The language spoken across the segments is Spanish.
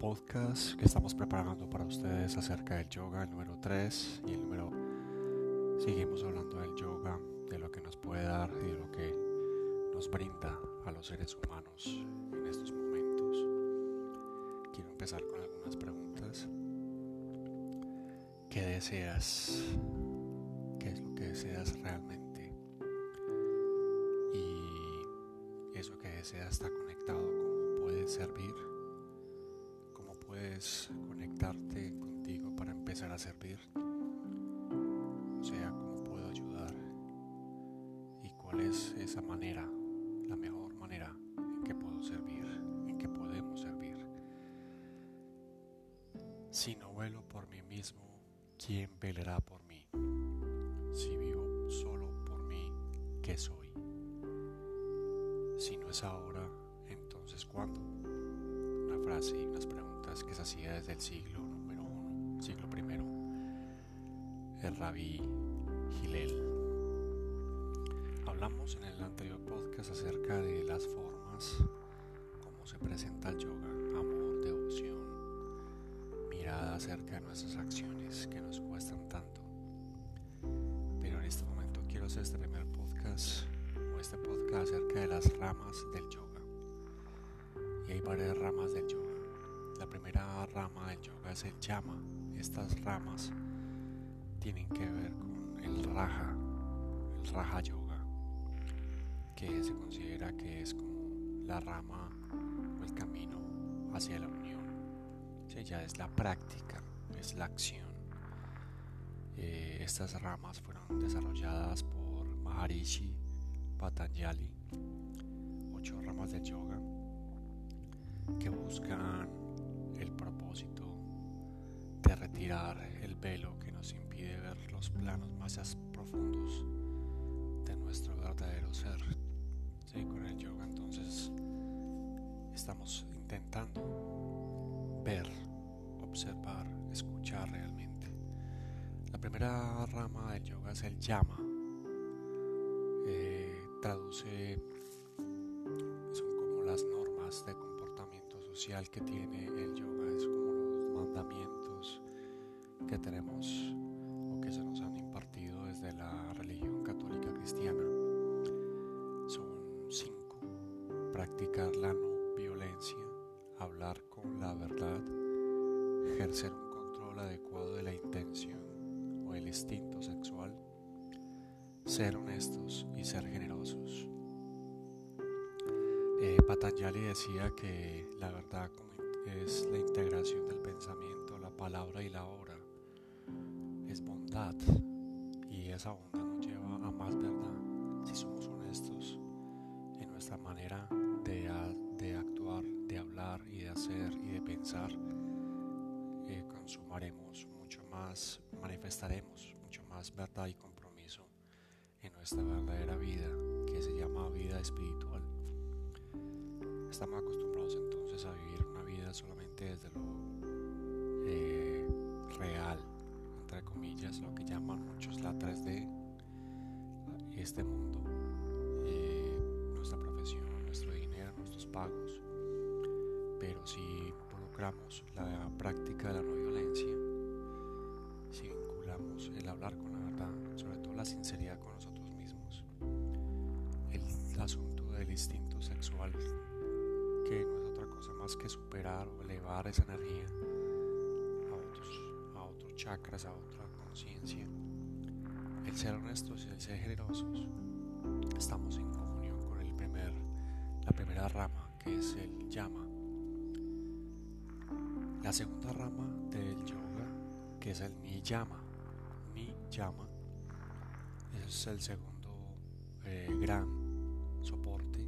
podcast que estamos preparando para ustedes acerca del yoga, el número 3 y el número... Seguimos hablando del yoga, de lo que nos puede dar y de lo que nos brinda a los seres humanos en estos momentos. Quiero empezar con algunas preguntas. ¿Qué deseas? ¿Qué es lo que deseas realmente? Y eso que deseas está conectado, ¿cómo puede servir? Puedes conectarte contigo para empezar a servir. O sea, cómo puedo ayudar y cuál es esa manera, la mejor manera en que puedo servir, en que podemos servir. Si no vuelo por mí mismo, ¿quién velará por mí? Si vivo solo por mí, ¿qué soy? Si no es ahora, entonces ¿cuándo? Una frase y unas preguntas que se hacía desde el siglo número uno, siglo primero, el rabí Gilel. Hablamos en el anterior podcast acerca de las formas, cómo se presenta el yoga, amor, devoción, mirada acerca de nuestras acciones que nos cuestan tanto. Pero en este momento quiero hacer este primer podcast o este podcast acerca de las ramas del yoga. Y hay varias ramas del yoga rama del yoga es el yama. Estas ramas tienen que ver con el raja, el raja yoga, que se considera que es como la rama o el camino hacia la unión. O ya es la práctica, es la acción. Eh, estas ramas fueron desarrolladas por Maharishi Patanjali, ocho ramas del yoga que buscan retirar el velo que nos impide ver los planos más profundos de nuestro verdadero ser. Con el yoga entonces estamos intentando ver, observar, escuchar realmente. La primera rama del yoga es el yama. Eh, traduce, son como las normas de comportamiento social que tiene el yoga que tenemos o que se nos han impartido desde la religión católica cristiana. Son cinco. Practicar la no violencia, hablar con la verdad, ejercer un control adecuado de la intención o el instinto sexual, ser honestos y ser generosos. Eh, Patanjali decía que la verdad es la integración del pensamiento, la palabra y la obra. Bondad y esa bondad nos lleva a más verdad si somos honestos en nuestra manera de, de actuar, de hablar y de hacer y de pensar. Eh, consumaremos mucho más, manifestaremos mucho más verdad y compromiso en nuestra verdadera vida que se llama vida espiritual. Estamos acostumbrados entonces a vivir una vida solamente desde lo comillas, lo que llaman muchos la 3D, este mundo, eh, nuestra profesión, nuestro dinero, nuestros pagos. Pero si involucramos la práctica de la no violencia, si vinculamos el hablar con la verdad, sobre todo la sinceridad con nosotros mismos, el asunto del instinto sexual que no es otra cosa más que superar o elevar esa energía a otros, a otros chakras, a otra conciencia. El ser honestos y el ser generosos, estamos en comunión con el primer, la primera rama que es el llama. La segunda rama del yoga que es el niyama. Niyama es el segundo eh, gran soporte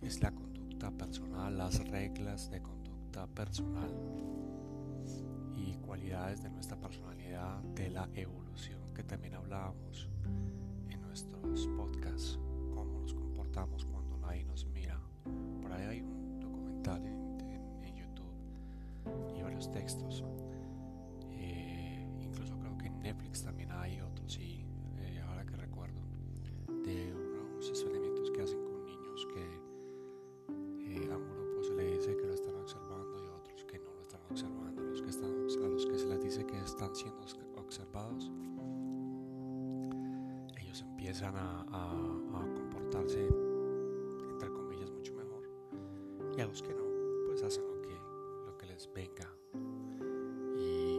es la conducta personal, las reglas de conducta personal cualidades de nuestra personalidad, de la evolución que también hablábamos en nuestros podcasts, cómo nos comportamos cuando nadie nos mira. Por ahí hay un documental en, YouTube y varios textos. Eh, incluso creo que en Netflix también hay otros, y eh, ahora que recuerdo, de unos experimentos empiezan a, comportarse, entre comillas, mucho mejor. Y a los que no, pues hacen lo que, lo que les venga. Y,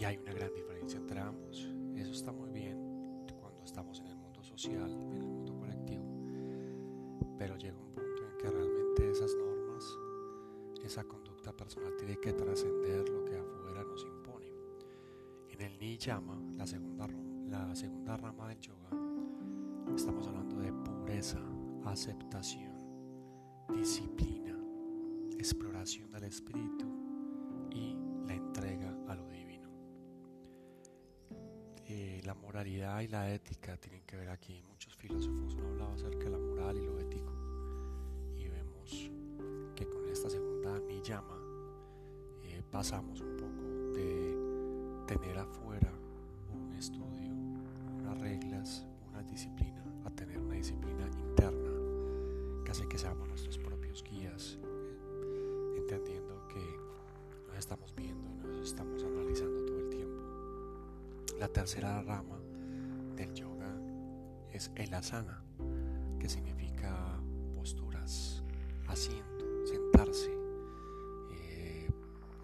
y hay una gran diferencia entre ambos. Eso está muy bien cuando estamos en el mundo social, en el mundo colectivo. Pero llega un punto en que realmente esas normas, esa conducta personal tiene que trascender lo que afuera nos impone. En el Niyama, la segunda, la segunda rama del yoga, estamos hablando de pureza, aceptación, disciplina, exploración del espíritu y la entrega a lo divino. Eh, la moralidad y la ética tienen que ver aquí. Muchos filósofos han hablado acerca de la moral y lo ético y vemos que con esta segunda niyama eh, pasamos un poco de tener afuera La tercera rama del yoga es el asana, que significa posturas, asiento, sentarse. Eh,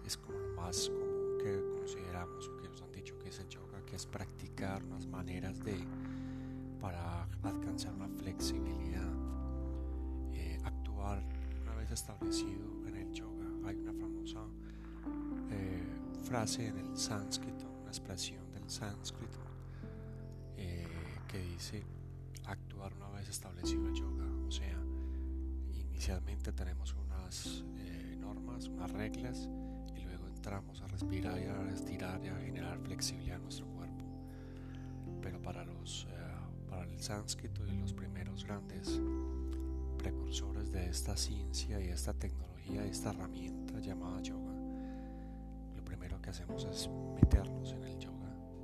es como lo más común que consideramos o que nos han dicho que es el yoga, que es practicar unas maneras de para alcanzar una flexibilidad, eh, actuar una vez establecido en el yoga. Hay una famosa eh, frase en el sánscrito, una expresión sánscrito que dice actuar una vez establecido el yoga, o sea, inicialmente tenemos unas eh, normas, unas reglas y luego entramos a respirar y a estirar y a generar flexibilidad en nuestro cuerpo. Pero para los eh, para el sánscrito y los primeros grandes precursores de esta ciencia y esta tecnología, esta herramienta llamada yoga, lo primero que hacemos es meternos en el yoga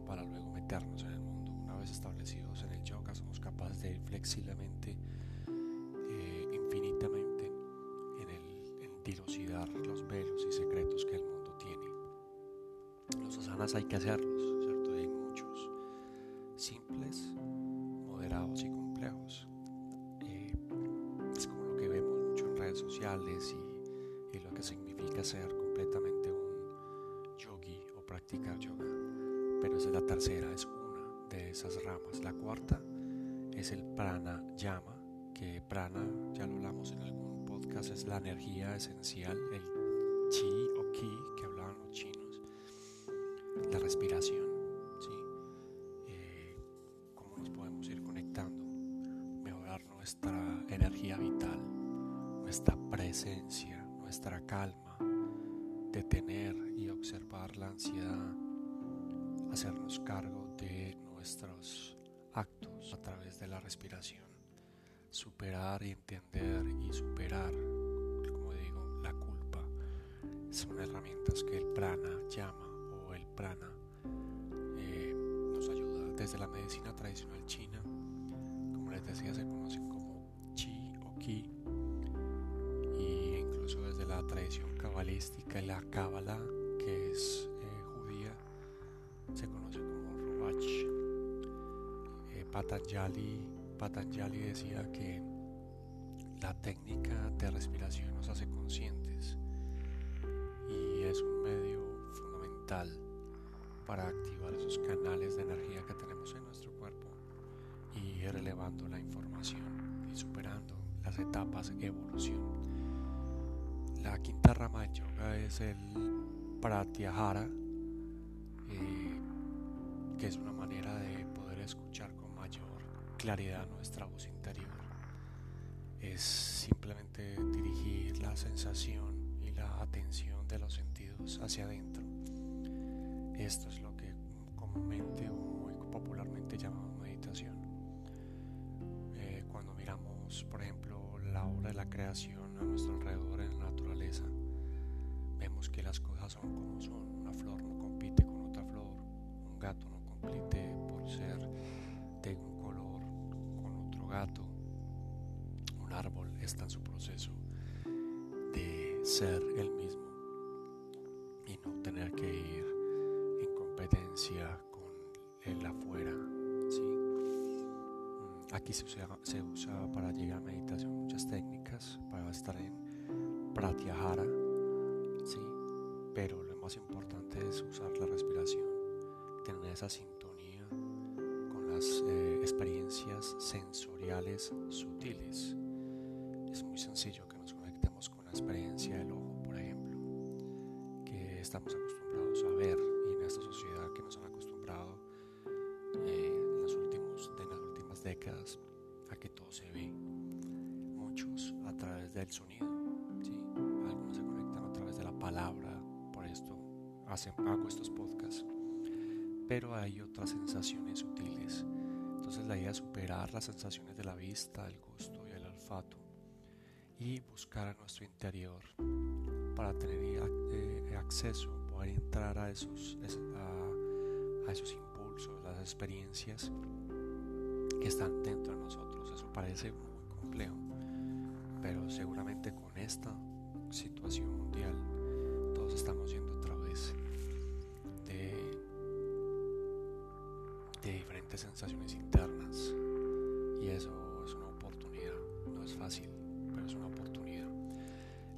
para luego meternos en el mundo. Una vez establecidos en el yoga, somos capaces de ir flexiblemente infinitamente en, el, en dilucidar los velos y secretos que el mundo tiene. Los asanas hay que hacerlos, ¿cierto? Hay muchos, simples, moderados y complejos. Eh, es como lo que vemos mucho en redes sociales y, y lo que significa ser completamente Pero esa es la tercera, es una de esas ramas. La cuarta es el pranayama que prana, ya lo hablamos en algún podcast, es la energía esencial, el chi o ki que hablaban los chinos, la respiración, ¿sí? Eh, cómo nos podemos ir conectando, mejorar nuestra energía vital, nuestra presencia, nuestra calma, detener y observar la ansiedad, hacernos cargo de nuestros actos a través de la respiración superar y entender y superar, como digo, la culpa. Son herramientas que el prana llama o el prana eh, nos ayuda desde la medicina tradicional china. Como les decía, se conocen como chi o ki. Y incluso desde la tradición cabalística y la cábala, que es Patanjali Patanjali decía que la técnica de respiración nos hace conscientes y es un medio fundamental para activar esos canales de energía que tenemos en nuestro cuerpo y ir elevando la información y superando las etapas de evolución. La quinta rama del yoga es el pratyahara, eh, que es una manera de poder escuchar claridad nuestra voz interior. Es simplemente dirigir la sensación y la atención de los sentidos hacia adentro. Esto es lo que comúnmente o muy popularmente llamamos meditación. Eh, cuando miramos, por ejemplo, la obra de la creación a nuestro alrededor en la naturaleza, vemos que las cosas son como son. Una flor no compite está en su proceso de ser el mismo y no tener que ir competencia con el afuera. Mm, aquí se usa, se usa para llegar a meditación muchas técnicas para estar en pratyahara, ¿sí? pero lo más importante es usar la respiración, tener esa sintonía con las eh, experiencias sensoriales sutiles. Es muy sencillo que nos conectemos con la experiencia del ojo, por ejemplo, que estamos acostumbrados a ver y en esta sociedad que nos han acostumbrado eh, en, las últimas décadas a que todo se ve, muchos a través del sonido, algunos se conectan a través de la palabra, por esto hago estos podcasts, pero hay otras sensaciones sutiles. Entonces la idea es superar las sensaciones de la vista, el gusto y el olfato y buscar a nuestro interior para tener eh, acceso, poder entrar a esos, a, esos impulsos, las experiencias que están dentro de nosotros. Eso parece muy complejo, pero seguramente con esta situación mundial todos estamos yendo a través de diferentes sensaciones internas y eso es una oportunidad, no es fácil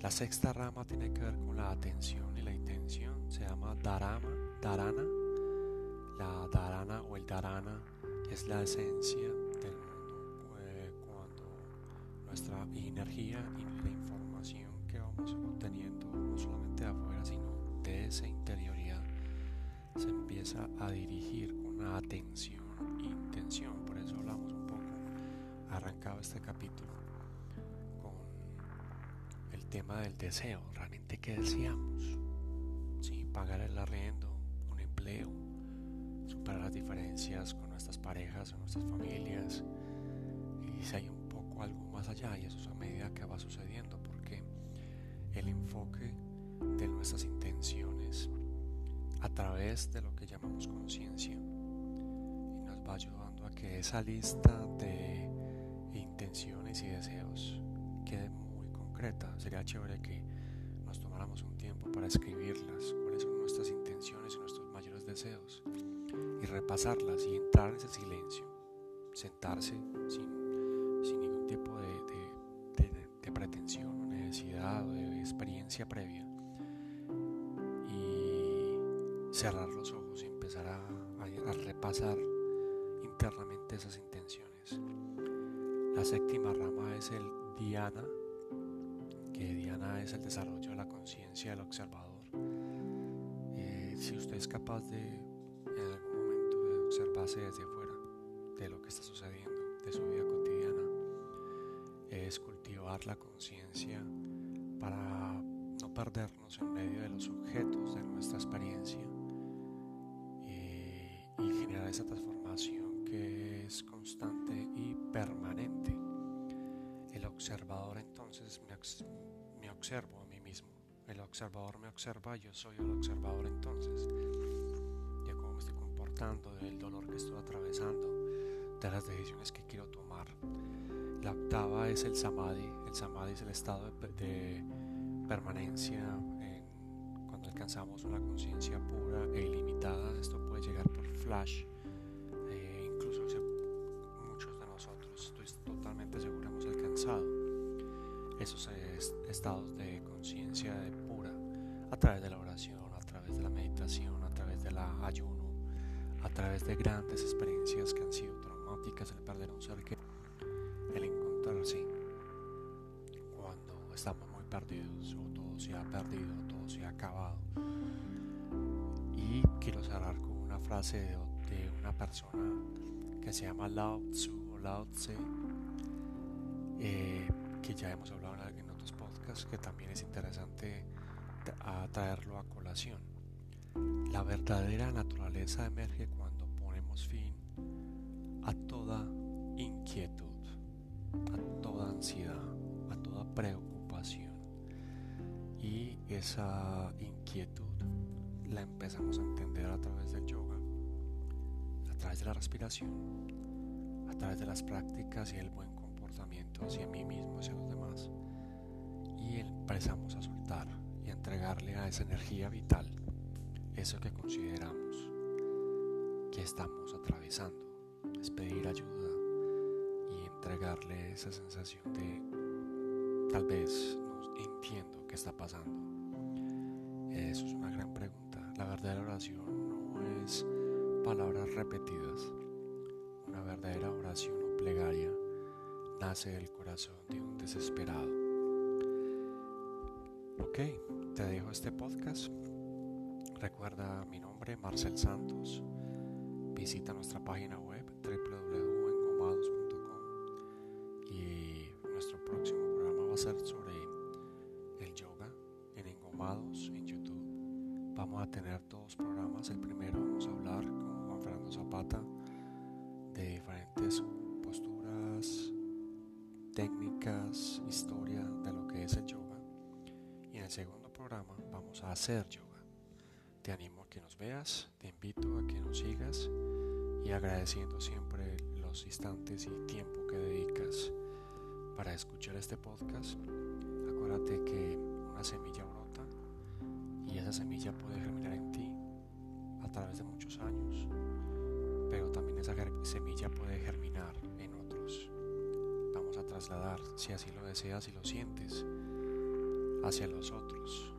la sexta rama tiene que ver con la atención y la intención. Se llama Dharama, Dharana. La Dharana o el Dharana es la esencia del mundo cuando nuestra energía y la información que vamos obteniendo no solamente de afuera sino de esa interioridad se empieza a dirigir con una atención e intención. Por eso hablamos un poco arrancado este capítulo tema del deseo, realmente qué deseamos. ¿Sí? Pagar el arriendo, un empleo, superar las diferencias con nuestras parejas o nuestras familias. Y si hay un poco algo más allá, y eso es a medida que va sucediendo, porque el enfoque de nuestras intenciones a través de lo que llamamos conciencia nos va ayudando a que esa lista de intenciones y deseos quede Sería chévere que nos tomáramos un tiempo para escribirlas, cuáles son nuestras intenciones y nuestros mayores deseos, y repasarlas y entrar en ese silencio, sentarse sin, sin ningún tipo de, de, pretensión o necesidad o de experiencia previa, y cerrar los ojos y empezar a, a repasar internamente esas intenciones. La séptima rama es el Diana que Diana es el desarrollo de la conciencia del observador. Eh, si usted es capaz de en algún momento de observarse desde fuera de lo que está sucediendo, de su vida cotidiana, es cultivar la conciencia para no perdernos en medio de los objetos de nuestra experiencia y, y generar esa transformación que es constante y permanente. El observador entonces me, me observo a mí mismo. El observador me observa, yo soy el observador entonces. De cómo me estoy comportando, del dolor que estoy atravesando, de las decisiones que quiero tomar. La octava es el samadhi. El samadhi es el estado de, permanencia cuando alcanzamos una conciencia pura e ilimitada. Esto puede llegar por flash. Esos estados de conciencia pura a través de la oración, a través de la meditación, a través del ayuno, a través de grandes experiencias que han sido traumáticas, el perder un ser que el encontrarse cuando estamos muy perdidos o todo se ha perdido, todo se ha acabado. Y quiero cerrar con una frase de, una persona que se llama Lao Tzu o Lao Tse. Eh, que ya hemos hablado que también es interesante traerlo a colación. La verdadera naturaleza emerge cuando ponemos fin a toda inquietud, a toda ansiedad, a toda preocupación. Y esa inquietud la empezamos a entender a través del yoga, a través de la respiración, a través de las prácticas y el buen hacia mí mismo, hacia los demás. Y empezamos a soltar y a entregarle a esa energía vital eso que consideramos que estamos atravesando. Es pedir ayuda y entregarle esa sensación de tal vez no entiendo qué está pasando. Eso es una gran pregunta. La verdadera oración no es palabras repetidas. Una verdadera oración o plegaria nace del corazón de un desesperado. Ok, te dejo este podcast. Recuerda mi nombre, Marcel Santos. Visita nuestra página web www.engomados.com y nuestro próximo programa va a ser sobre el yoga en Engomados en YouTube. Vamos a tener dos programas. El primero vamos a hablar con Juan Fernando Zapata de diferentes posturas, técnicas, historia de lo que es el yoga. El segundo programa vamos a hacer yoga. Te animo a que nos veas, te invito a que nos sigas y agradeciendo siempre los instantes y tiempo que dedicas para escuchar este podcast. Acuérdate que una semilla brota y esa semilla puede germinar en ti a través de muchos años, pero también esa semilla puede germinar en otros. Vamos a trasladar, si así lo deseas y lo sientes, hacia los otros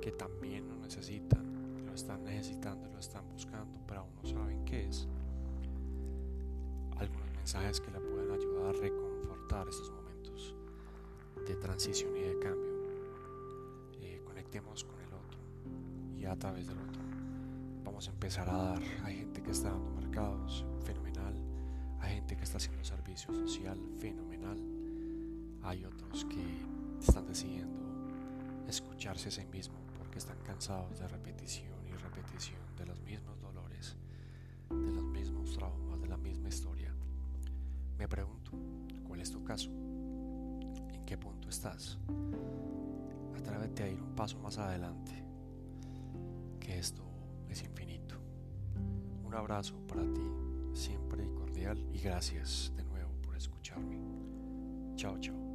que también lo necesitan lo están necesitando, lo están buscando, pero aún no saben qué es. Algunos mensajes que le pueden ayudar a reconfortar estos momentos de transición y de cambio. Eh, conectemos con el otro y a través del otro vamos a empezar a dar. Hay gente que está dando mercados, fenomenal. Hay gente que está haciendo servicio social, fenomenal. Hay otros que están decidiendo escucharse a sí mismo porque están cansados de repetición repetición de los mismos dolores, de los mismos traumas, de la misma historia. Me pregunto, ¿cuál es tu caso? ¿En qué punto estás? Atrévete a ir un paso más adelante, que esto es infinito. Un abrazo para ti, siempre cordial, y gracias de nuevo por escucharme. Chao, chao.